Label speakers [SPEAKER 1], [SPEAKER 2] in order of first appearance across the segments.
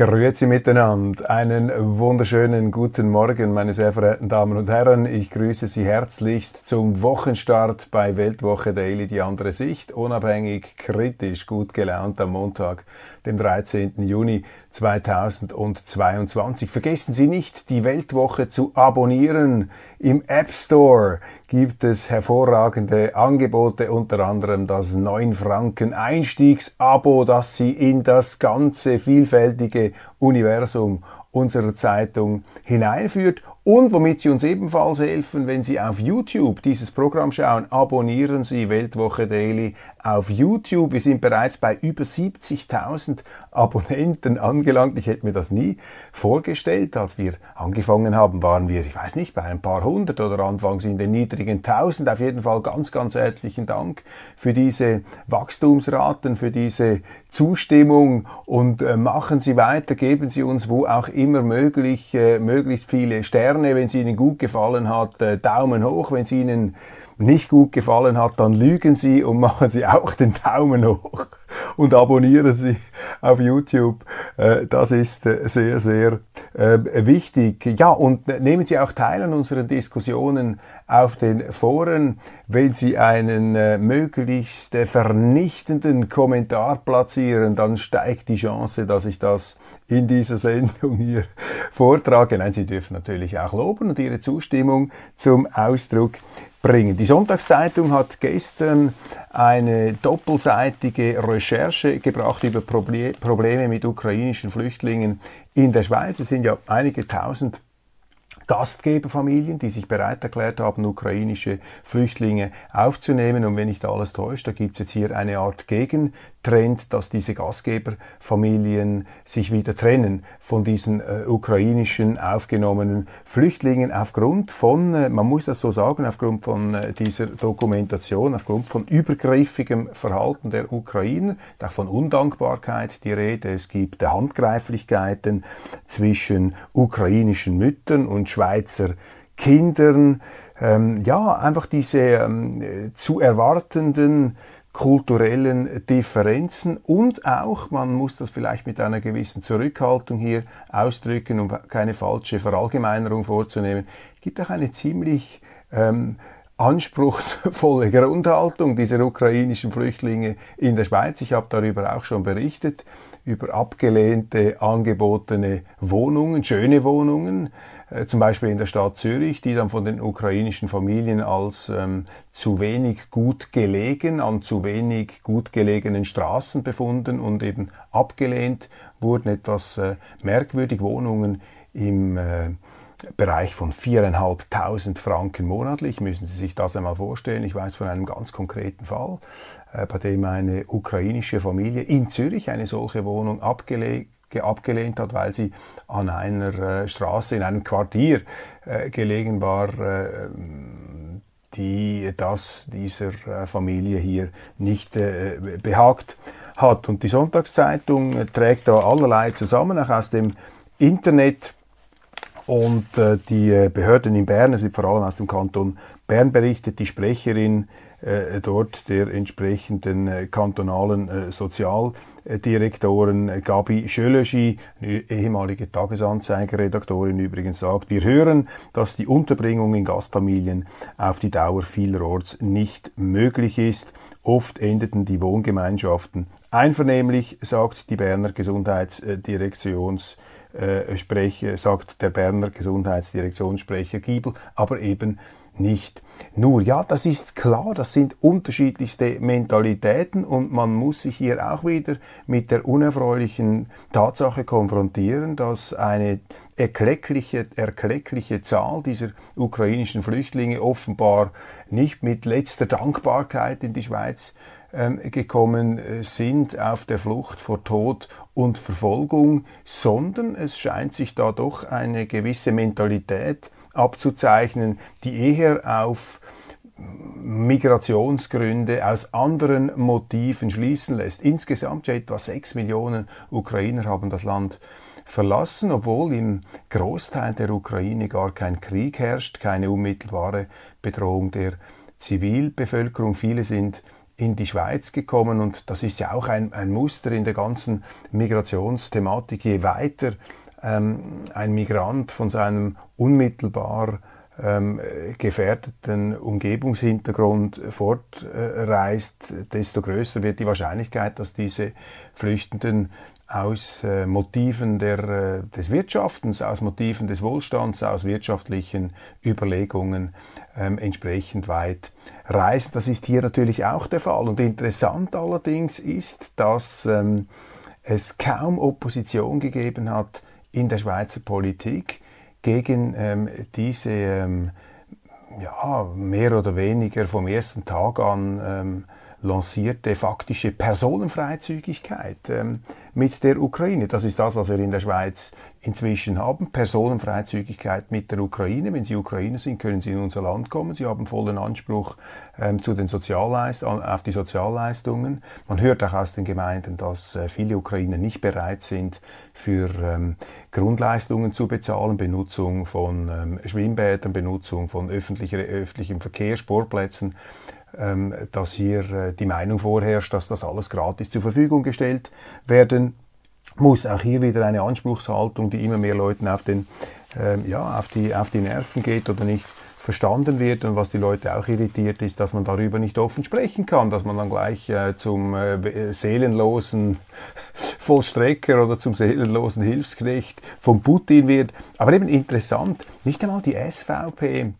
[SPEAKER 1] Grüezi miteinander. Einen wunderschönen guten Morgen, meine sehr verehrten Damen und Herren. Ich grüße Sie herzlichst zum Wochenstart bei Weltwoche Daily, die andere Sicht. Unabhängig, kritisch, gut gelaunt am Montag, dem 13. Juni 2022. Vergessen Sie nicht, die Weltwoche zu abonnieren. Im App Store gibt es hervorragende Angebote, unter anderem das 9 Franken Einstiegsabo, das Sie in das ganze vielfältige Universum unserer Zeitung hineinführt und womit Sie uns ebenfalls helfen, wenn Sie auf YouTube dieses Programm schauen, abonnieren Sie Weltwoche Daily auf YouTube. Wir sind bereits bei über 70.000 Abonnenten angelangt. Ich hätte mir das nie vorgestellt. Als wir angefangen haben, waren wir, ich weiß nicht, bei ein paar hundert oder anfangs in den niedrigen tausend. Auf jeden Fall ganz, ganz herzlichen Dank für diese Wachstumsraten, für diese Zustimmung und äh, machen Sie weiter, geben Sie uns wo auch immer möglich äh, möglichst viele Sterne, wenn es Ihnen gut gefallen hat, äh, Daumen hoch, wenn es Ihnen nicht gut gefallen hat, dann lügen Sie und machen Sie auch den Daumen hoch und abonnieren Sie auf YouTube. Äh, das ist äh, sehr, sehr äh, wichtig. Ja, und nehmen Sie auch teil an unseren Diskussionen auf den Foren, wenn Sie einen möglichst vernichtenden Kommentar platzieren, dann steigt die Chance, dass ich das in dieser Sendung hier vortrage. Nein, Sie dürfen natürlich auch loben und Ihre Zustimmung zum Ausdruck bringen. Die Sonntagszeitung hat gestern eine doppelseitige Recherche gebracht über Probleme mit ukrainischen Flüchtlingen in der Schweiz. Es sind ja einige tausend Gastgeberfamilien, die sich bereit erklärt haben, ukrainische Flüchtlinge aufzunehmen. Und wenn nicht alles täuscht, da gibt es jetzt hier eine Art Gegentrend, dass diese Gastgeberfamilien sich wieder trennen von diesen äh, ukrainischen aufgenommenen Flüchtlingen aufgrund von, äh, man muss das so sagen, aufgrund von äh, dieser Dokumentation, aufgrund von übergriffigem Verhalten der Ukrainer, auch von Undankbarkeit die Rede. Es gibt Handgreiflichkeiten zwischen ukrainischen Müttern und Schweizer Kindern. Ähm, ja, einfach diese ähm, zu erwartenden kulturellen Differenzen und auch, man muss das vielleicht mit einer gewissen Zurückhaltung hier ausdrücken, um keine falsche Verallgemeinerung vorzunehmen, gibt auch eine ziemlich ähm, anspruchsvolle Grundhaltung dieser ukrainischen Flüchtlinge in der Schweiz. Ich habe darüber auch schon berichtet, über abgelehnte, angebotene Wohnungen, schöne Wohnungen, zum Beispiel in der Stadt Zürich, die dann von den ukrainischen Familien als ähm, zu wenig gut gelegen, an zu wenig gut gelegenen Straßen befunden und eben abgelehnt wurden. Etwas äh, merkwürdig Wohnungen im äh, Bereich von 4.500 Franken monatlich. Müssen Sie sich das einmal vorstellen. Ich weiß von einem ganz konkreten Fall, äh, bei dem eine ukrainische Familie in Zürich eine solche Wohnung abgelegt abgelehnt hat, weil sie an einer äh, Straße in einem Quartier äh, gelegen war, äh, die das dieser Familie hier nicht behagt hat. Und die Sonntagszeitung trägt da allerlei zusammen, auch aus dem Internet. Und die Behörden in Bern, es wird vor allem aus dem Kanton Bern berichtet, die Sprecherin dort der entsprechenden äh, kantonalen äh, Sozialdirektoren Gabi Schölöschi, ehemalige Tagesanzeigerredaktorin übrigens, sagt, wir hören, dass die Unterbringung in Gastfamilien auf die Dauer vielerorts nicht möglich ist. Oft endeten die Wohngemeinschaften einvernehmlich, sagt die Berner Gesundheitsdirektions Sprecher, sagt der Berner Gesundheitsdirektionssprecher Giebel, aber eben nicht nur. Ja, das ist klar, das sind unterschiedlichste Mentalitäten und man muss sich hier auch wieder mit der unerfreulichen Tatsache konfrontieren, dass eine erkleckliche, erkleckliche Zahl dieser ukrainischen Flüchtlinge offenbar nicht mit letzter Dankbarkeit in die Schweiz ähm, gekommen äh, sind auf der Flucht vor Tod und Verfolgung, sondern es scheint sich da doch eine gewisse Mentalität abzuzeichnen, die eher auf Migrationsgründe aus anderen Motiven schließen lässt. Insgesamt ja etwa sechs Millionen Ukrainer haben das Land verlassen, obwohl im Großteil der Ukraine gar kein Krieg herrscht, keine unmittelbare Bedrohung der Zivilbevölkerung. Viele sind in die Schweiz gekommen und das ist ja auch ein, ein Muster in der ganzen Migrationsthematik. Je weiter ähm, ein Migrant von seinem unmittelbar ähm, gefährdeten Umgebungshintergrund fortreist, desto größer wird die Wahrscheinlichkeit, dass diese Flüchtenden aus äh, Motiven der, äh, des Wirtschaftens, aus Motiven des Wohlstands, aus wirtschaftlichen Überlegungen ähm, entsprechend weit reisen. Das ist hier natürlich auch der Fall. Und interessant allerdings ist, dass ähm, es kaum Opposition gegeben hat in der Schweizer Politik gegen ähm, diese ähm, ja, mehr oder weniger vom ersten Tag an ähm, lancierte faktische Personenfreizügigkeit ähm, mit der Ukraine. Das ist das, was wir in der Schweiz inzwischen haben. Personenfreizügigkeit mit der Ukraine. Wenn Sie Ukrainer sind, können Sie in unser Land kommen. Sie haben vollen Anspruch ähm, zu den Sozialleist auf die Sozialleistungen. Man hört auch aus den Gemeinden, dass äh, viele Ukrainer nicht bereit sind, für ähm, Grundleistungen zu bezahlen, Benutzung von ähm, Schwimmbädern, Benutzung von öffentlicher, öffentlichem Verkehr, Sportplätzen dass hier äh, die Meinung vorherrscht, dass das alles gratis zur Verfügung gestellt werden muss. Auch hier wieder eine Anspruchshaltung, die immer mehr Leuten auf, den, ähm, ja, auf, die, auf die Nerven geht oder nicht verstanden wird und was die Leute auch irritiert ist, dass man darüber nicht offen sprechen kann, dass man dann gleich äh, zum äh, seelenlosen Vollstrecker oder zum seelenlosen Hilfsknecht von Putin wird. Aber eben interessant, nicht einmal die SVP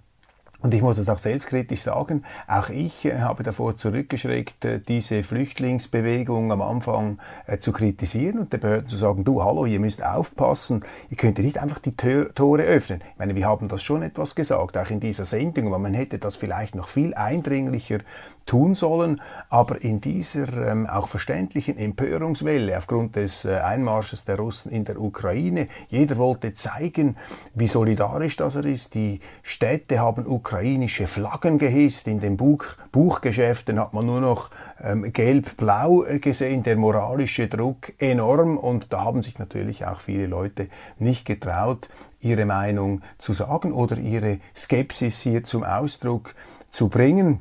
[SPEAKER 1] und ich muss es auch selbstkritisch sagen, auch ich äh, habe davor zurückgeschreckt, äh, diese Flüchtlingsbewegung am Anfang äh, zu kritisieren und den Behörden zu sagen, du, hallo, ihr müsst aufpassen, ihr könnt nicht einfach die Tore öffnen. Ich meine, wir haben das schon etwas gesagt, auch in dieser Sendung, aber man hätte das vielleicht noch viel eindringlicher tun sollen. Aber in dieser ähm, auch verständlichen Empörungswelle aufgrund des äh, Einmarsches der Russen in der Ukraine, jeder wollte zeigen, wie solidarisch das er ist. Die Städte haben ukrainische Flaggen gehisst. In den Buch Buchgeschäften hat man nur noch ähm, gelb-blau äh, gesehen. Der moralische Druck enorm. Und da haben sich natürlich auch viele Leute nicht getraut, ihre Meinung zu sagen oder ihre Skepsis hier zum Ausdruck zu bringen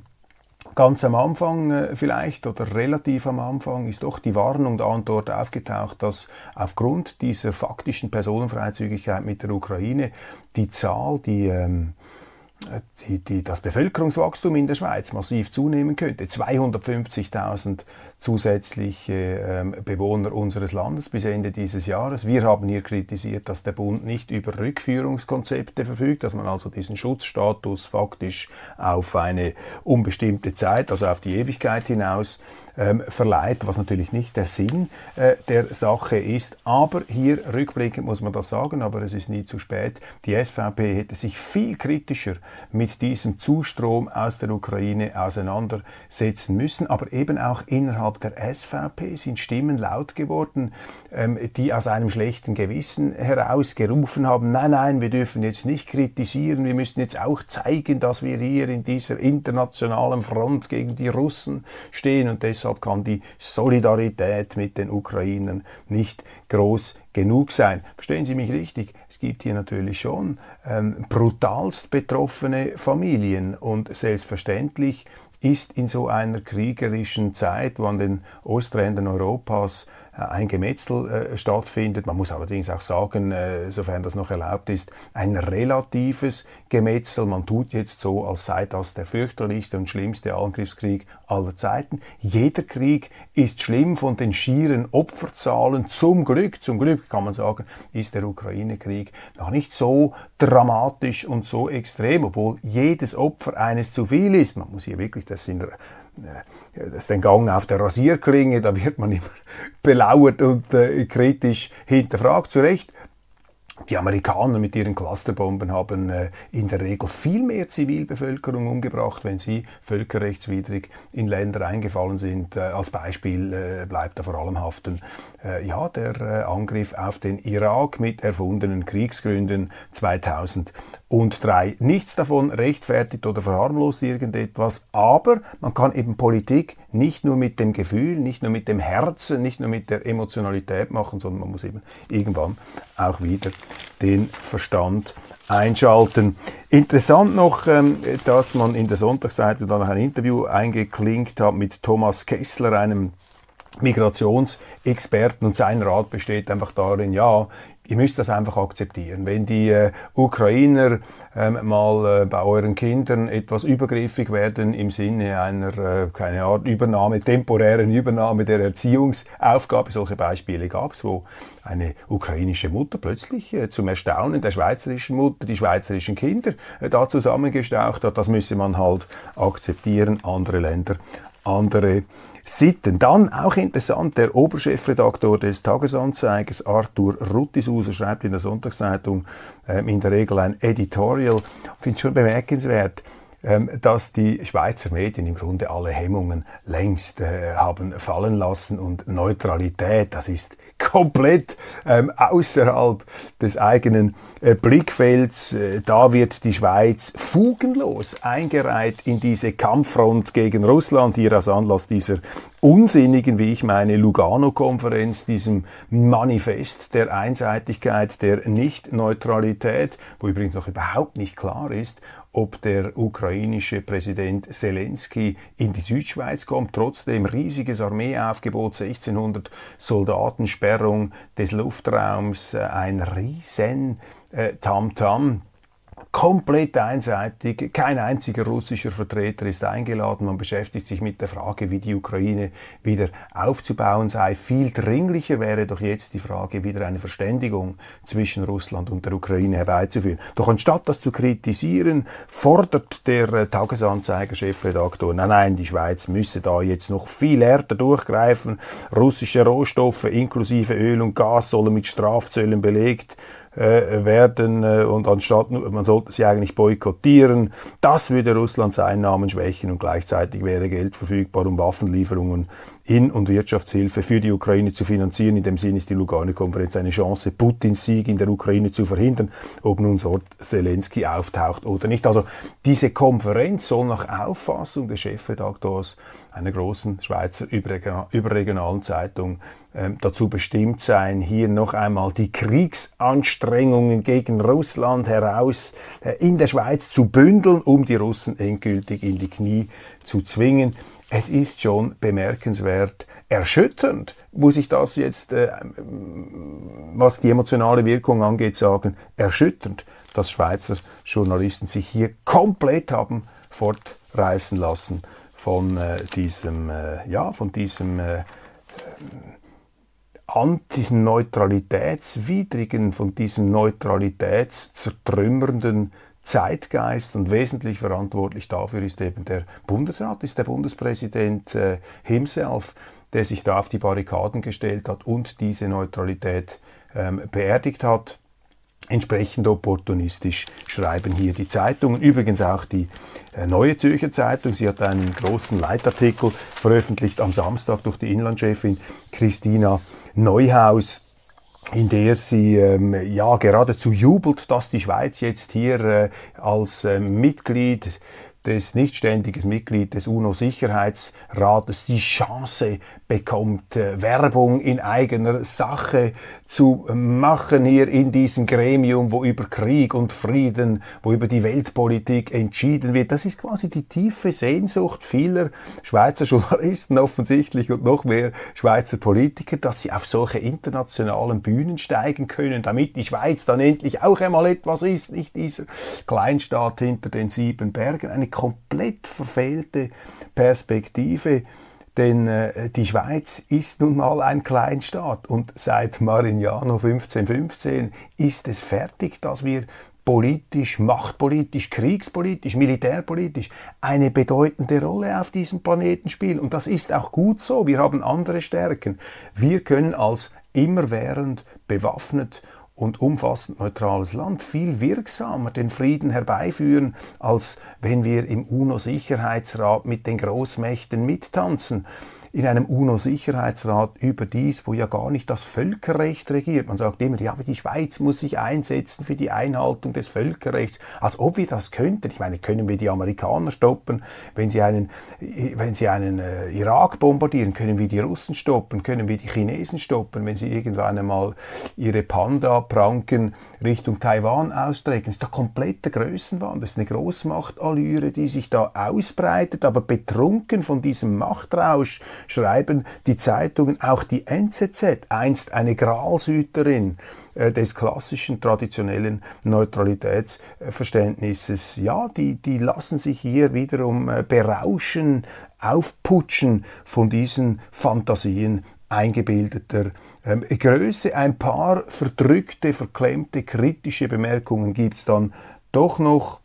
[SPEAKER 1] ganz am Anfang äh, vielleicht oder relativ am Anfang ist doch die Warnung da und dort aufgetaucht, dass aufgrund dieser faktischen Personenfreizügigkeit mit der Ukraine die Zahl, die ähm, die, die, das Bevölkerungswachstum in der Schweiz massiv zunehmen könnte. 250.000 zusätzliche ähm, Bewohner unseres Landes bis Ende dieses Jahres. Wir haben hier kritisiert, dass der Bund nicht über Rückführungskonzepte verfügt, dass man also diesen Schutzstatus faktisch auf eine unbestimmte Zeit, also auf die Ewigkeit hinaus ähm, verleiht, was natürlich nicht der Sinn äh, der Sache ist. Aber hier rückblickend muss man das sagen, aber es ist nie zu spät. Die SVP hätte sich viel kritischer mit diesem Zustrom aus der Ukraine auseinandersetzen müssen, aber eben auch innerhalb innerhalb der SVP sind Stimmen laut geworden, ähm, die aus einem schlechten Gewissen heraus gerufen haben, nein, nein, wir dürfen jetzt nicht kritisieren, wir müssen jetzt auch zeigen, dass wir hier in dieser internationalen Front gegen die Russen stehen und deshalb kann die Solidarität mit den Ukrainern nicht groß genug sein. Verstehen Sie mich richtig? Es gibt hier natürlich schon ähm, brutalst betroffene Familien und selbstverständlich ist in so einer kriegerischen Zeit, wo an den Osträndern Europas ein Gemetzel äh, stattfindet. Man muss allerdings auch sagen, äh, sofern das noch erlaubt ist, ein relatives Gemetzel. Man tut jetzt so, als sei das der fürchterlichste und schlimmste Angriffskrieg aller Zeiten. Jeder Krieg ist schlimm von den schieren Opferzahlen. Zum Glück, zum Glück kann man sagen, ist der Ukraine-Krieg noch nicht so dramatisch und so extrem, obwohl jedes Opfer eines zu viel ist. Man muss hier wirklich, das sind äh, das ist ein Gang auf der Rasierklinge, da wird man immer belauert und äh, kritisch hinterfragt, zu Recht. Die Amerikaner mit ihren Clusterbomben haben äh, in der Regel viel mehr Zivilbevölkerung umgebracht, wenn sie völkerrechtswidrig in Länder eingefallen sind. Äh, als Beispiel äh, bleibt da vor allem haften äh, ja, der äh, Angriff auf den Irak mit erfundenen Kriegsgründen 2003. Nichts davon rechtfertigt oder verharmlost irgendetwas, aber man kann eben Politik nicht nur mit dem Gefühl, nicht nur mit dem Herzen, nicht nur mit der Emotionalität machen, sondern man muss eben irgendwann auch wieder den Verstand einschalten. Interessant noch, ähm, dass man in der Sonntagsseite dann ein Interview eingeklinkt hat mit Thomas Kessler, einem Migrationsexperten und sein Rat besteht einfach darin, ja, ihr müsst das einfach akzeptieren. Wenn die äh, Ukrainer ähm, mal äh, bei euren Kindern etwas übergriffig werden im Sinne einer, äh, keine Art Übernahme, temporären Übernahme der Erziehungsaufgabe, solche Beispiele gab es, wo eine ukrainische Mutter plötzlich äh, zum Erstaunen der schweizerischen Mutter die schweizerischen Kinder äh, da zusammengestaucht hat, das müsse man halt akzeptieren. Andere Länder andere Sitten. Dann auch interessant, der Oberchefredaktor des Tagesanzeigers, Arthur Ruttisuser, schreibt in der Sonntagszeitung äh, in der Regel ein Editorial. Ich finde es schon bemerkenswert, ähm, dass die Schweizer Medien im Grunde alle Hemmungen längst äh, haben fallen lassen und Neutralität, das ist komplett ähm, außerhalb des eigenen äh, Blickfelds. Äh, da wird die Schweiz fugenlos eingereiht in diese Kampffront gegen Russland, hier als Anlass dieser unsinnigen, wie ich meine, Lugano-Konferenz, diesem Manifest der Einseitigkeit, der Nicht-Neutralität, wo übrigens noch überhaupt nicht klar ist, ob der ukrainische Präsident Zelensky in die Südschweiz kommt. Trotzdem riesiges Armeeaufgebot, 1600 Soldaten, Sperrung des Luftraums, äh, ein riesen äh, Tamtam. -Tam komplett einseitig. Kein einziger russischer Vertreter ist eingeladen. Man beschäftigt sich mit der Frage, wie die Ukraine wieder aufzubauen sei. Viel dringlicher wäre doch jetzt die Frage, wieder eine Verständigung zwischen Russland und der Ukraine herbeizuführen. Doch anstatt das zu kritisieren, fordert der äh, Tagesanzeiger Chefredaktor, nein, nein, die Schweiz müsse da jetzt noch viel härter durchgreifen. Russische Rohstoffe inklusive Öl und Gas sollen mit Strafzöllen belegt äh, werden äh, und anstatt man sollte sie eigentlich boykottieren. Das würde Russlands Einnahmen schwächen und gleichzeitig wäre Geld verfügbar, um Waffenlieferungen in und Wirtschaftshilfe für die Ukraine zu finanzieren. In dem Sinn ist die Lugano-Konferenz eine Chance, Putins Sieg in der Ukraine zu verhindern, ob nun so Zelensky auftaucht oder nicht. Also diese Konferenz soll nach Auffassung des Chefredaktors einer großen Schweizer überregionalen Zeitung dazu bestimmt sein, hier noch einmal die Kriegsanstrengungen gegen Russland heraus äh, in der Schweiz zu bündeln, um die Russen endgültig in die Knie zu zwingen. Es ist schon bemerkenswert, erschütternd, muss ich das jetzt, äh, was die emotionale Wirkung angeht, sagen, erschütternd, dass Schweizer Journalisten sich hier komplett haben fortreißen lassen von äh, diesem, ja, von diesem diesen neutralitätswidrigen, von diesem neutralitätszertrümmernden Zeitgeist und wesentlich verantwortlich dafür ist eben der Bundesrat, ist der Bundespräsident äh, himself, der sich da auf die Barrikaden gestellt hat und diese Neutralität ähm, beerdigt hat. Entsprechend opportunistisch schreiben hier die Zeitungen. Übrigens auch die äh, Neue Zürcher Zeitung. Sie hat einen großen Leitartikel veröffentlicht am Samstag durch die Inlandchefin Christina Neuhaus in der sie ähm, ja geradezu jubelt, dass die Schweiz jetzt hier äh, als äh, Mitglied des nicht ständiges Mitglied des UNO-Sicherheitsrates die Chance bekommt, äh, Werbung in eigener Sache zu machen hier in diesem Gremium, wo über Krieg und Frieden, wo über die Weltpolitik entschieden wird. Das ist quasi die tiefe Sehnsucht vieler Schweizer Journalisten offensichtlich und noch mehr Schweizer Politiker, dass sie auf solche internationalen Bühnen steigen können, damit die Schweiz dann endlich auch einmal etwas ist, nicht dieser Kleinstaat hinter den sieben Bergen. Eine komplett verfehlte Perspektive. Denn äh, die Schweiz ist nun mal ein Kleinstaat und seit Marignano 1515 ist es fertig, dass wir politisch, machtpolitisch, kriegspolitisch, militärpolitisch eine bedeutende Rolle auf diesem Planeten spielen. Und das ist auch gut so. Wir haben andere Stärken. Wir können als immerwährend bewaffnet und umfassend neutrales Land viel wirksamer den Frieden herbeiführen, als wenn wir im UNO-Sicherheitsrat mit den Großmächten mittanzen in einem UNO-Sicherheitsrat überdies, wo ja gar nicht das Völkerrecht regiert. Man sagt immer, ja, die Schweiz muss sich einsetzen für die Einhaltung des Völkerrechts, als ob wir das könnten. Ich meine, können wir die Amerikaner stoppen, wenn sie einen, wenn sie einen äh, Irak bombardieren, können wir die Russen stoppen, können wir die Chinesen stoppen, wenn sie irgendwann einmal ihre Panda-Pranken Richtung Taiwan ausstrecken. Das ist doch kompletter Größenwahn. Das ist eine Großmachtallüre, die sich da ausbreitet, aber betrunken von diesem Machtrausch schreiben die Zeitungen, auch die NZZ, einst eine Gralshüterin äh, des klassischen traditionellen Neutralitätsverständnisses. Ja, die, die lassen sich hier wiederum äh, berauschen, aufputschen von diesen Fantasien eingebildeter ähm, Größe. Ein paar verdrückte, verklemmte, kritische Bemerkungen gibt es dann doch noch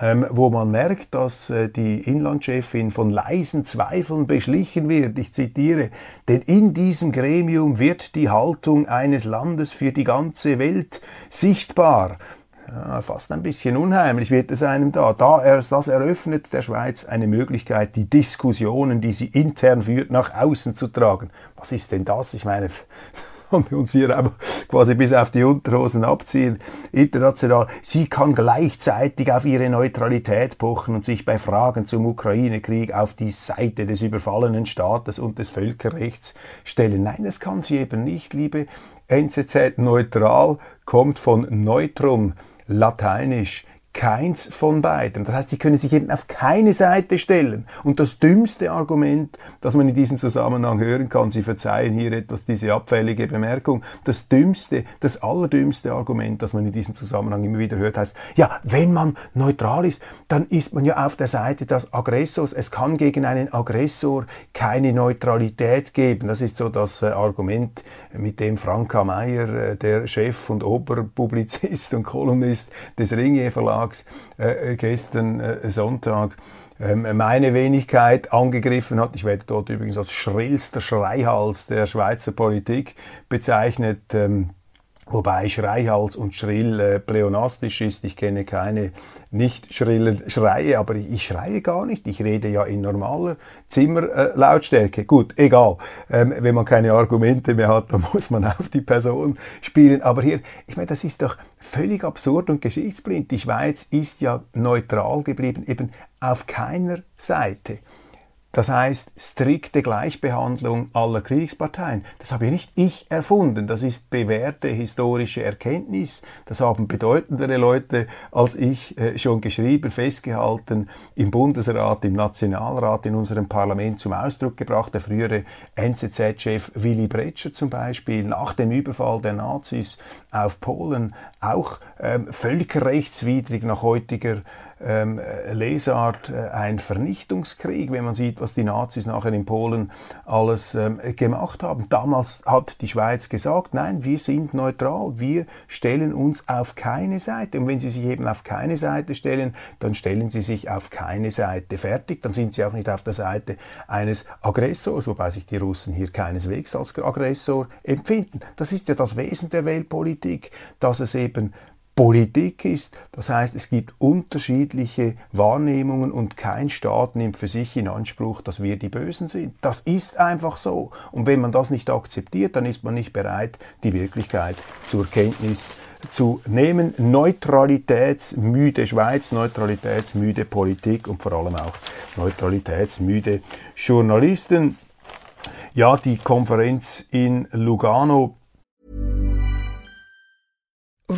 [SPEAKER 1] ähm, wo man merkt, dass äh, die Inlandchefin von leisen Zweifeln beschlichen wird. Ich zitiere, denn in diesem Gremium wird die Haltung eines Landes für die ganze Welt sichtbar. Ja, fast ein bisschen unheimlich wird es einem da. da er, das eröffnet der Schweiz eine Möglichkeit, die Diskussionen, die sie intern führt, nach außen zu tragen. Was ist denn das? Ich meine, und uns hier aber quasi bis auf die Unterhosen abziehen, international. Sie kann gleichzeitig auf ihre Neutralität pochen und sich bei Fragen zum Ukraine-Krieg auf die Seite des überfallenen Staates und des Völkerrechts stellen. Nein, das kann sie eben nicht, liebe NZZ. Neutral kommt von Neutrum, lateinisch keins von beiden. Das heißt, sie können sich eben auf keine Seite stellen. Und das dümmste Argument, das man in diesem Zusammenhang hören kann, Sie verzeihen hier etwas diese abfällige Bemerkung, das dümmste, das allerdümmste Argument, das man in diesem Zusammenhang immer wieder hört, heißt, ja, wenn man neutral ist, dann ist man ja auf der Seite des Aggressors. Es kann gegen einen Aggressor keine Neutralität geben. Das ist so das äh, Argument, mit dem Franka Meyer, äh, der Chef und Oberpublizist und Kolumnist des Ringier Verlags, Tags, äh, gestern äh, Sonntag, ähm, meine Wenigkeit angegriffen hat. Ich werde dort übrigens als schrillster Schreihals der Schweizer Politik bezeichnet. Ähm, Wobei Schreihals und schrill äh, pleonastisch ist. Ich kenne keine nicht schrillen Schreie, aber ich schreie gar nicht. Ich rede ja in normaler Zimmerlautstärke. Äh, Gut, egal. Ähm, wenn man keine Argumente mehr hat, dann muss man auf die Person spielen. Aber hier, ich meine, das ist doch völlig absurd und geschichtsblind. Die Schweiz ist ja neutral geblieben, eben auf keiner Seite. Das heißt, strikte Gleichbehandlung aller Kriegsparteien. Das habe ja nicht ich erfunden. Das ist bewährte historische Erkenntnis. Das haben bedeutendere Leute als ich äh, schon geschrieben, festgehalten, im Bundesrat, im Nationalrat, in unserem Parlament zum Ausdruck gebracht. Der frühere NZZ-Chef Willy Bretscher zum Beispiel nach dem Überfall der Nazis auf Polen auch ähm, völkerrechtswidrig nach heutiger ähm, Lesart äh, ein Vernichtungskrieg, wenn man sieht, was die Nazis nachher in Polen alles ähm, gemacht haben. Damals hat die Schweiz gesagt, nein, wir sind neutral, wir stellen uns auf keine Seite. Und wenn sie sich eben auf keine Seite stellen, dann stellen sie sich auf keine Seite fertig, dann sind sie auch nicht auf der Seite eines Aggressors, wobei sich die Russen hier keineswegs als Aggressor empfinden. Das ist ja das Wesen der Weltpolitik, dass es eben Politik ist. Das heißt, es gibt unterschiedliche Wahrnehmungen und kein Staat nimmt für sich in Anspruch, dass wir die Bösen sind. Das ist einfach so. Und wenn man das nicht akzeptiert, dann ist man nicht bereit, die Wirklichkeit zur Kenntnis zu nehmen. Neutralitätsmüde Schweiz, neutralitätsmüde Politik und vor allem auch neutralitätsmüde Journalisten. Ja, die Konferenz in Lugano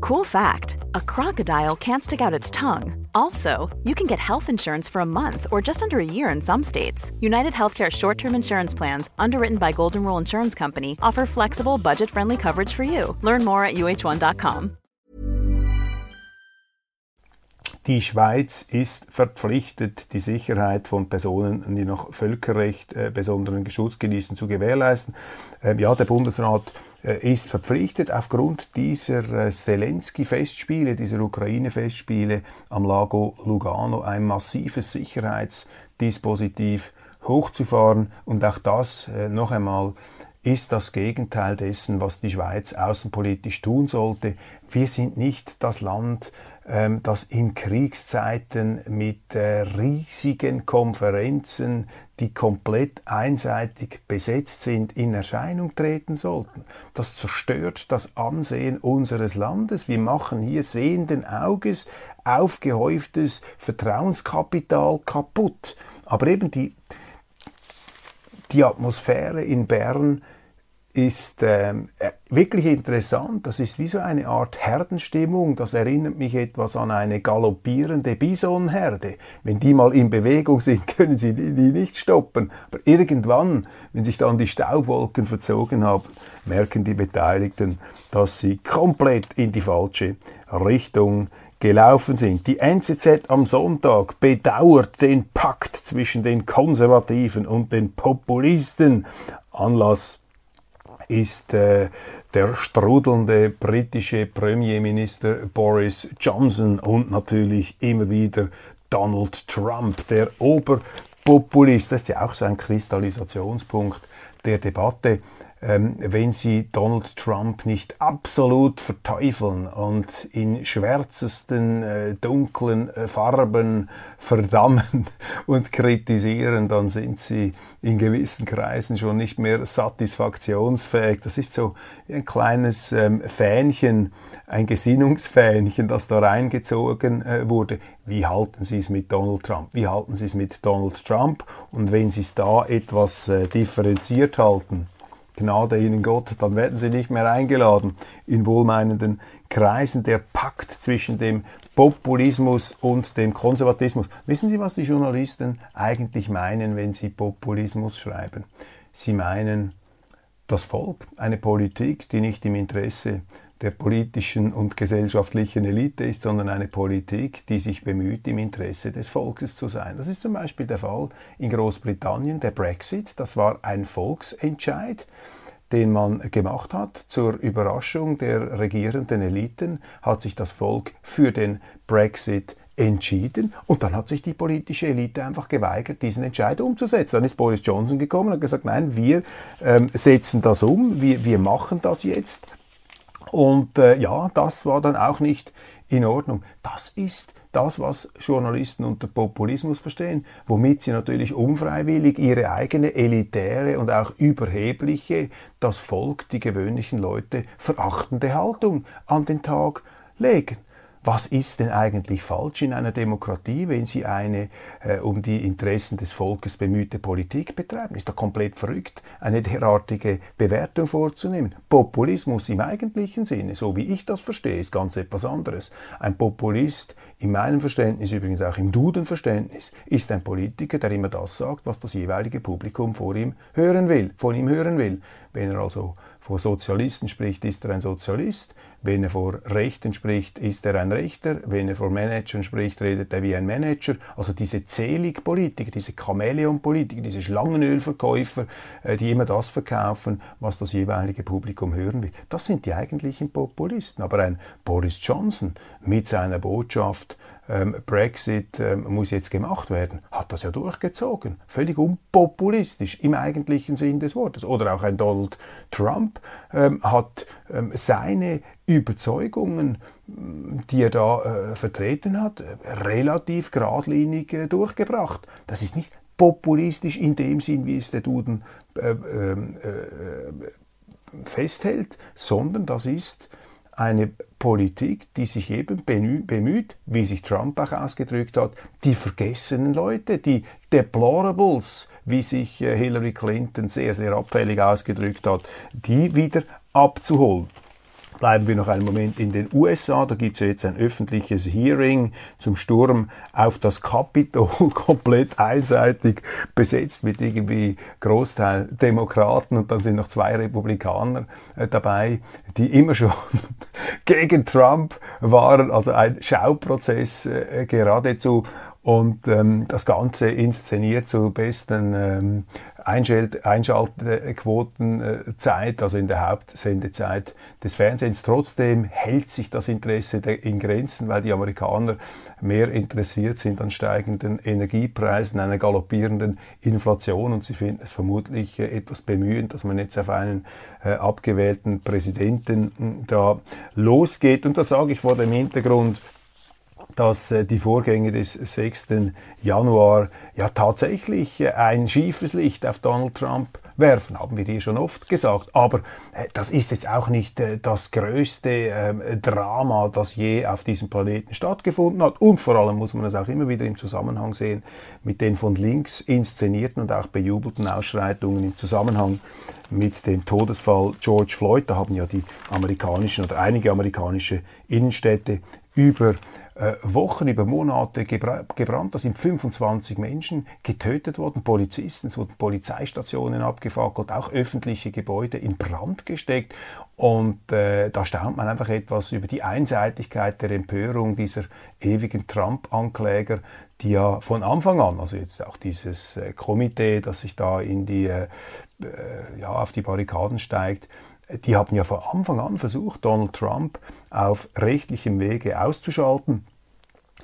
[SPEAKER 2] Cool fact a crocodile can't stick out its tongue. Also, you can get health insurance for a month or just under a year in some states. United Healthcare short term insurance plans, underwritten by Golden Rule Insurance Company, offer flexible, budget friendly coverage for you. Learn more at uh1.com.
[SPEAKER 1] Die Schweiz ist verpflichtet, die Sicherheit von Personen, die nach Völkerrecht äh, besonderen Schutz genießen, zu gewährleisten. Ähm, ja, der Bundesrat ist verpflichtet, aufgrund dieser äh, Zelensky-Festspiele, dieser Ukraine-Festspiele am Lago Lugano ein massives Sicherheitsdispositiv hochzufahren. Und auch das äh, noch einmal ist das Gegenteil dessen, was die Schweiz außenpolitisch tun sollte. Wir sind nicht das Land, ähm, das in Kriegszeiten mit riesigen Konferenzen die komplett einseitig besetzt sind, in Erscheinung treten sollten. Das zerstört das Ansehen unseres Landes. Wir machen hier sehenden Auges aufgehäuftes Vertrauenskapital kaputt. Aber eben die, die Atmosphäre in Bern ist ähm, äh, wirklich interessant. Das ist wie so eine Art Herdenstimmung. Das erinnert mich etwas an eine galoppierende Bisonherde. Wenn die mal in Bewegung sind, können sie die, die nicht stoppen. Aber irgendwann, wenn sich dann die Staubwolken verzogen haben, merken die Beteiligten, dass sie komplett in die falsche Richtung gelaufen sind. Die NZZ am Sonntag bedauert den Pakt zwischen den Konservativen und den Populisten. Anlass ist äh, der strudelnde britische Premierminister Boris Johnson und natürlich immer wieder Donald Trump, der Oberpopulist. Das ist ja auch so ein Kristallisationspunkt der Debatte ähm, wenn sie Donald Trump nicht absolut verteufeln und in schwärzesten, äh, dunklen äh, Farben verdammen und kritisieren, dann sind sie in gewissen Kreisen schon nicht mehr satisfaktionsfähig. Das ist so ein kleines ähm, Fähnchen, ein Gesinnungsfähnchen, das da reingezogen äh, wurde. Wie halten Sie es mit Donald Trump? Wie halten Sie es mit Donald Trump? Und wenn Sie es da etwas äh, differenziert halten, Gnade ihnen Gott, dann werden sie nicht mehr eingeladen in wohlmeinenden Kreisen. Der Pakt zwischen dem Populismus und dem Konservatismus. Wissen Sie, was die Journalisten eigentlich meinen, wenn sie Populismus schreiben? Sie meinen das Volk, eine Politik, die nicht im Interesse der politischen und gesellschaftlichen Elite ist, sondern eine Politik, die sich bemüht, im Interesse des Volkes zu sein. Das ist zum Beispiel der Fall in Großbritannien, der Brexit. Das war ein Volksentscheid den man gemacht hat. Zur Überraschung der regierenden Eliten hat sich das Volk für den Brexit entschieden und dann hat sich die politische Elite einfach geweigert, diesen Entscheid umzusetzen. Dann ist Boris Johnson gekommen und hat gesagt, nein, wir ähm, setzen das um, wir, wir machen das jetzt und äh, ja, das war dann auch nicht in Ordnung. Das ist das, was Journalisten unter Populismus verstehen, womit sie natürlich unfreiwillig ihre eigene elitäre und auch überhebliche, das Volk, die gewöhnlichen Leute verachtende Haltung an den Tag legen was ist denn eigentlich falsch in einer Demokratie, wenn Sie eine äh, um die Interessen des Volkes bemühte Politik betreiben? Ist doch komplett verrückt, eine derartige Bewertung vorzunehmen. Populismus im eigentlichen Sinne, so wie ich das verstehe, ist ganz etwas anderes. Ein Populist in meinem Verständnis, übrigens auch im Dudenverständnis, ist ein Politiker, der immer das sagt, was das jeweilige Publikum vor ihm hören will, von ihm hören will. Wenn er also vor Sozialisten spricht, ist er ein Sozialist. Wenn er vor Rechten spricht, ist er ein Rechter. Wenn er vor Managern spricht, redet er wie ein Manager. Also diese Zelig-Politiker, diese Chamäleon-Politiker, diese Schlangenölverkäufer, äh, die immer das verkaufen, was das jeweilige Publikum hören will. Das sind die eigentlichen Populisten. Aber ein Boris Johnson mit seiner Botschaft, ähm, Brexit ähm, muss jetzt gemacht werden, hat das ja durchgezogen. Völlig unpopulistisch im eigentlichen Sinn des Wortes. Oder auch ein Donald Trump ähm, hat seine Überzeugungen, die er da äh, vertreten hat, relativ geradlinig äh, durchgebracht. Das ist nicht populistisch in dem Sinn, wie es der Duden äh, festhält, sondern das ist eine Politik, die sich eben bemüht, wie sich Trump auch ausgedrückt hat, die vergessenen Leute, die Deplorables, wie sich äh, Hillary Clinton sehr, sehr abfällig ausgedrückt hat, die wieder abzuholen. Bleiben wir noch einen Moment in den USA. Da gibt es ja jetzt ein öffentliches Hearing zum Sturm auf das Kapitol, komplett einseitig besetzt mit irgendwie Großteil Demokraten und dann sind noch zwei Republikaner äh, dabei, die immer schon gegen Trump waren. Also ein Schauprozess äh, geradezu und ähm, das Ganze inszeniert zu besten ähm, Einschaltquotenzeit, also in der Hauptsendezeit des Fernsehens. Trotzdem hält sich das Interesse in Grenzen, weil die Amerikaner mehr interessiert sind an steigenden Energiepreisen, einer galoppierenden Inflation und sie finden es vermutlich äh, etwas bemühend, dass man jetzt auf einen äh, abgewählten Präsidenten hm, da losgeht. Und das sage ich vor dem Hintergrund, dass äh, die Vorgänge des 6. Januar ja tatsächlich äh, ein schiefes Licht auf Donald Trump werfen, haben wir hier schon oft gesagt. Aber äh, das ist jetzt auch nicht das größte ähm, Drama, das je auf diesem Planeten stattgefunden hat. Und vor allem muss man es auch immer wieder im Zusammenhang sehen mit den von links inszenierten und auch bejubelten Ausschreitungen im Zusammenhang mit dem Todesfall George Floyd. Da haben ja die amerikanischen oder einige amerikanische Innenstädte über äh, Wochen, über Monate gebrannt. Da sind 25 Menschen getötet worden, Polizisten, es wurden Polizeistationen abgefackelt, auch öffentliche Gebäude in Brand gesteckt. Und äh, da staunt man einfach etwas über die Einseitigkeit der Empörung dieser ewigen Trump-Ankläger, die ja von Anfang an, also jetzt auch dieses äh, Komitee, das sich da in die, äh, äh ja, auf die Barrikaden steigt, die haben ja von Anfang an versucht, Donald Trump auf rechtlichem Wege auszuschalten.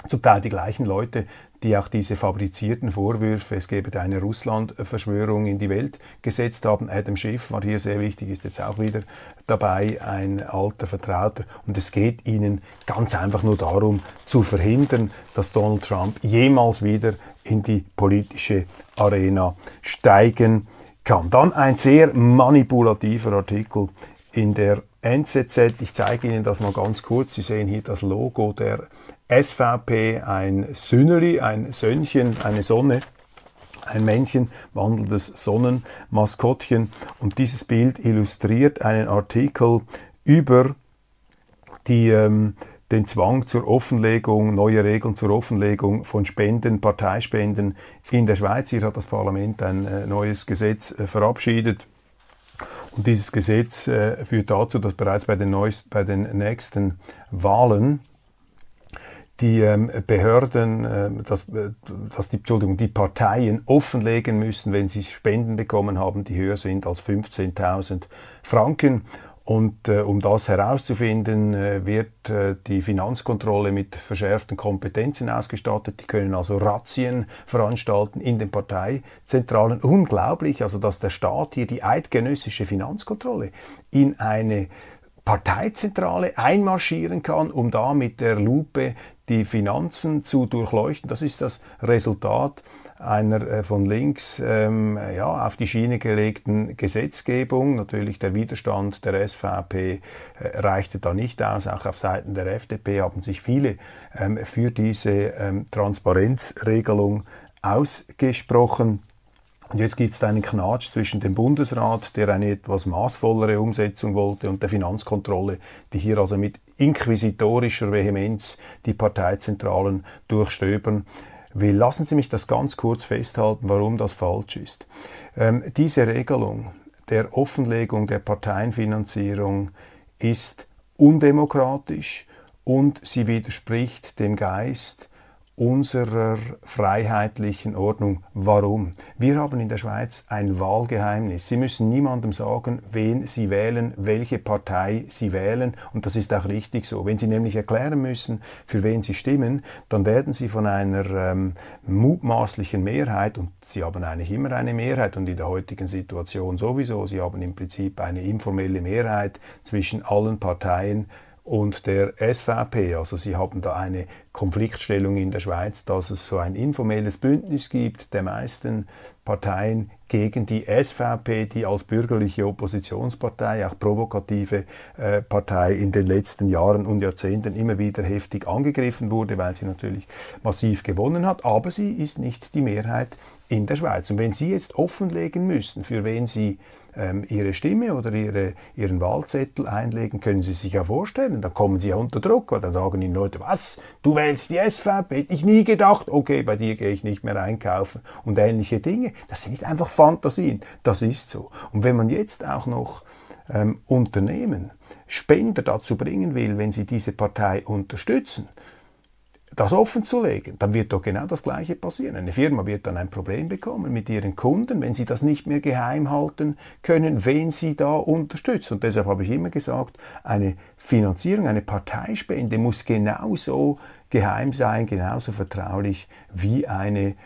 [SPEAKER 1] Zum Teil die gleichen Leute, die auch diese fabrizierten Vorwürfe, es gebe eine Russland-Verschwörung in die Welt gesetzt haben. Adam Schiff war hier sehr wichtig, ist jetzt auch wieder dabei, ein alter Vertrauter. Und es geht ihnen ganz einfach nur darum, zu verhindern, dass Donald Trump jemals wieder in die politische Arena steigen kann. Dann ein sehr manipulativer Artikel in der NZZ. Ich zeige Ihnen das mal ganz kurz. Sie sehen hier das Logo der SVP, ein Sünneli, ein Sönnchen, eine Sonne ein Männchen, wandelndes Sonnenmaskottchen. Und dieses Bild illustriert einen Artikel über die, ähm, den Zwang zur Offenlegung, neue Regeln zur Offenlegung von Spenden, Parteispenden in der Schweiz. Hier hat das Parlament ein äh, neues Gesetz äh, verabschiedet. Und dieses Gesetz äh, führt dazu, dass bereits bei den, neuest, bei den nächsten Wahlen die ähm, Behörden, äh, dass, dass die, Entschuldigung, die Parteien offenlegen müssen, wenn sie Spenden bekommen haben, die höher sind als 15.000 Franken. Und äh, um das herauszufinden, äh, wird äh, die Finanzkontrolle mit verschärften Kompetenzen ausgestattet. Die können also Razzien veranstalten in den Parteizentralen. Unglaublich, also dass der Staat hier die eidgenössische Finanzkontrolle in eine Parteizentrale einmarschieren kann, um da mit der Lupe die Finanzen zu durchleuchten. Das ist das Resultat einer äh, von links ähm, ja, auf die Schiene gelegten Gesetzgebung. Natürlich der Widerstand der SVP äh, reichte da nicht aus. Auch auf Seiten der FDP haben sich viele ähm, für diese ähm, Transparenzregelung ausgesprochen. Und jetzt gibt es einen Knatsch zwischen dem Bundesrat, der eine etwas maßvollere Umsetzung wollte, und der Finanzkontrolle, die hier also mit inquisitorischer Vehemenz die Parteizentralen durchstöbern will. Lassen Sie mich das ganz kurz festhalten, warum das falsch ist. Ähm, diese Regelung der Offenlegung der Parteienfinanzierung ist undemokratisch und sie widerspricht dem Geist unserer freiheitlichen Ordnung. Warum? Wir haben in der Schweiz ein Wahlgeheimnis. Sie müssen niemandem sagen, wen Sie wählen, welche Partei Sie wählen und das ist auch richtig so. Wenn Sie nämlich erklären müssen, für wen Sie stimmen, dann werden Sie von einer ähm, mutmaßlichen Mehrheit und Sie haben eigentlich immer eine Mehrheit und in der heutigen Situation sowieso, Sie haben im Prinzip eine informelle Mehrheit zwischen allen Parteien und der SVP. Also sie haben da eine Konfliktstellung in der Schweiz, dass es so ein informelles Bündnis gibt der meisten Parteien gegen die SVP, die als bürgerliche Oppositionspartei, auch provokative äh, Partei in den letzten Jahren und Jahrzehnten immer wieder heftig angegriffen wurde, weil sie natürlich massiv gewonnen hat. Aber sie ist nicht die Mehrheit in der Schweiz. Und wenn Sie jetzt offenlegen müssen, für wen Sie ähm, Ihre Stimme oder ihre, Ihren Wahlzettel einlegen, können Sie sich ja vorstellen, dann kommen Sie ja unter Druck, weil dann sagen Ihnen Leute, was, du wählst die SVP, hätte ich nie gedacht, okay, bei dir gehe ich nicht mehr einkaufen und ähnliche Dinge. Das sind nicht einfach Fantasien, das ist so. Und wenn man jetzt auch noch ähm, Unternehmen, Spender dazu bringen will, wenn sie diese Partei unterstützen, das offen zu legen, dann wird doch genau das Gleiche passieren. Eine Firma wird dann ein Problem bekommen mit ihren Kunden, wenn sie das nicht mehr geheim halten können, wen sie da unterstützt. Und deshalb habe ich immer gesagt, eine Finanzierung, eine Parteispende muss genauso geheim sein, genauso vertraulich wie eine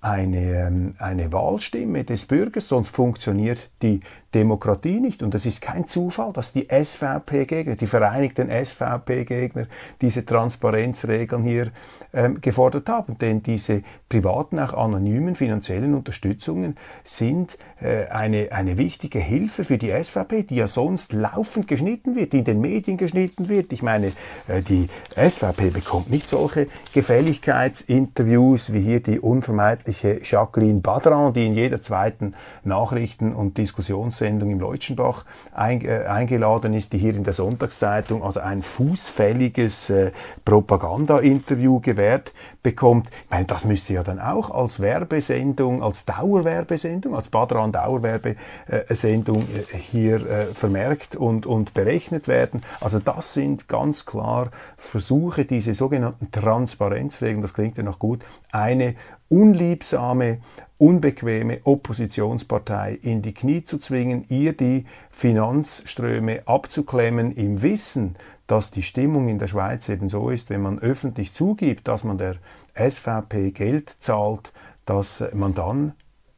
[SPEAKER 1] eine, ähm, eine Wahlstimme des Bürgers, sonst funktioniert die Demokratie nicht. Und es ist kein Zufall, dass die SVP-Gegner, die vereinigten SVP-Gegner, diese Transparenzregeln hier ähm, gefordert haben. Denn diese privaten, auch anonymen finanziellen Unterstützungen sind äh, eine, eine wichtige Hilfe für die SVP, die ja sonst laufend geschnitten wird, die in den Medien geschnitten wird. Ich meine, äh, die SVP bekommt nicht solche Gefälligkeitsinterviews wie hier die unvermeidliche Jacqueline Badran, die in jeder zweiten Nachrichten- und Diskussions Sendung im Leutschenbach ein, äh, eingeladen ist, die hier in der Sonntagszeitung also ein fußfälliges äh, Propaganda-Interview gewährt bekommt. Ich meine, das müsste ja dann auch als Werbesendung, als Dauerwerbesendung, als Badran Dauerwerbesendung äh, hier äh, vermerkt und, und berechnet werden. Also das sind ganz klar Versuche, diese sogenannten Transparenzregeln, das klingt ja noch gut, eine unliebsame, unbequeme Oppositionspartei in die Knie zu zwingen, ihr die Finanzströme abzuklemmen im Wissen, dass die Stimmung in der Schweiz eben so ist, wenn man öffentlich zugibt, dass man der SVP Geld zahlt, dass man dann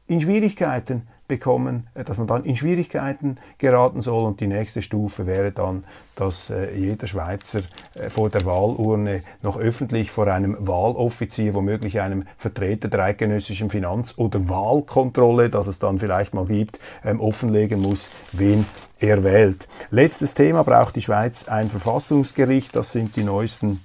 [SPEAKER 1] in Schwierigkeiten bekommen, äh, dass man dann in Schwierigkeiten geraten soll. Und die nächste Stufe wäre dann, dass äh, jeder Schweizer äh, vor der Wahlurne noch öffentlich vor einem Wahloffizier, womöglich einem Vertreter der eidgenössischen Finanz- oder Wahlkontrolle, das es dann vielleicht mal gibt, ähm, offenlegen muss, wen er wählt. Letztes Thema braucht die Schweiz ein Verfassungsgericht. Das sind die neuesten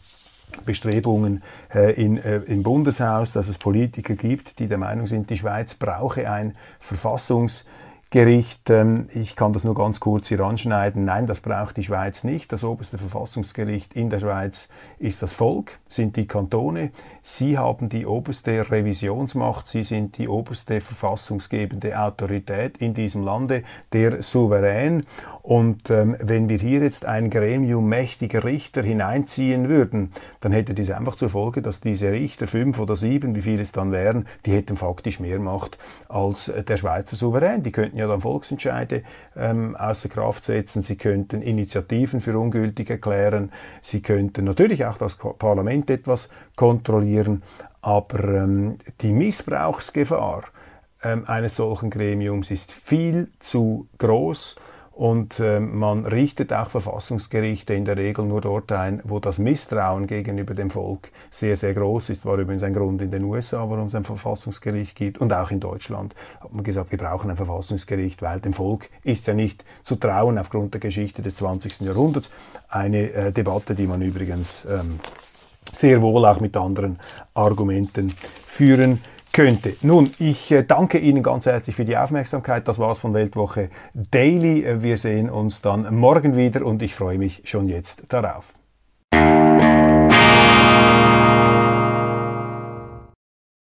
[SPEAKER 1] Bestrebungen äh, in, äh, im Bundeshaus, dass es Politiker gibt, die der Meinung sind, die Schweiz brauche ein Verfassungsgericht. Ähm, ich kann das nur ganz kurz hier anschneiden. Nein, das braucht die Schweiz nicht. Das oberste Verfassungsgericht in der Schweiz ist das Volk, sind die Kantone. Sie haben die oberste Revisionsmacht, Sie sind die oberste verfassungsgebende Autorität in diesem Lande, der Souverän. Und ähm, wenn wir hier jetzt ein Gremium mächtiger Richter hineinziehen würden, dann hätte dies einfach zur Folge, dass diese Richter, fünf oder sieben, wie viele es dann wären, die hätten faktisch mehr Macht als äh, der Schweizer Souverän. Die könnten ja dann Volksentscheide ähm, außer Kraft setzen, sie könnten Initiativen für ungültig erklären, sie könnten natürlich auch das Parlament etwas kontrollieren, aber ähm, die Missbrauchsgefahr ähm, eines solchen Gremiums ist viel zu groß und äh, man richtet auch Verfassungsgerichte in der Regel nur dort ein, wo das Misstrauen gegenüber dem Volk sehr, sehr groß ist. War übrigens ein Grund in den USA, warum es ein Verfassungsgericht gibt. Und auch in Deutschland hat man gesagt, wir brauchen ein Verfassungsgericht, weil dem Volk ist ja nicht zu trauen aufgrund der Geschichte des 20. Jahrhunderts. Eine äh, Debatte, die man übrigens ähm, sehr wohl auch mit anderen Argumenten führen könnte. Nun, ich äh, danke Ihnen ganz herzlich für die Aufmerksamkeit. Das war's von Weltwoche Daily. Wir sehen uns dann morgen wieder und ich freue mich schon jetzt darauf.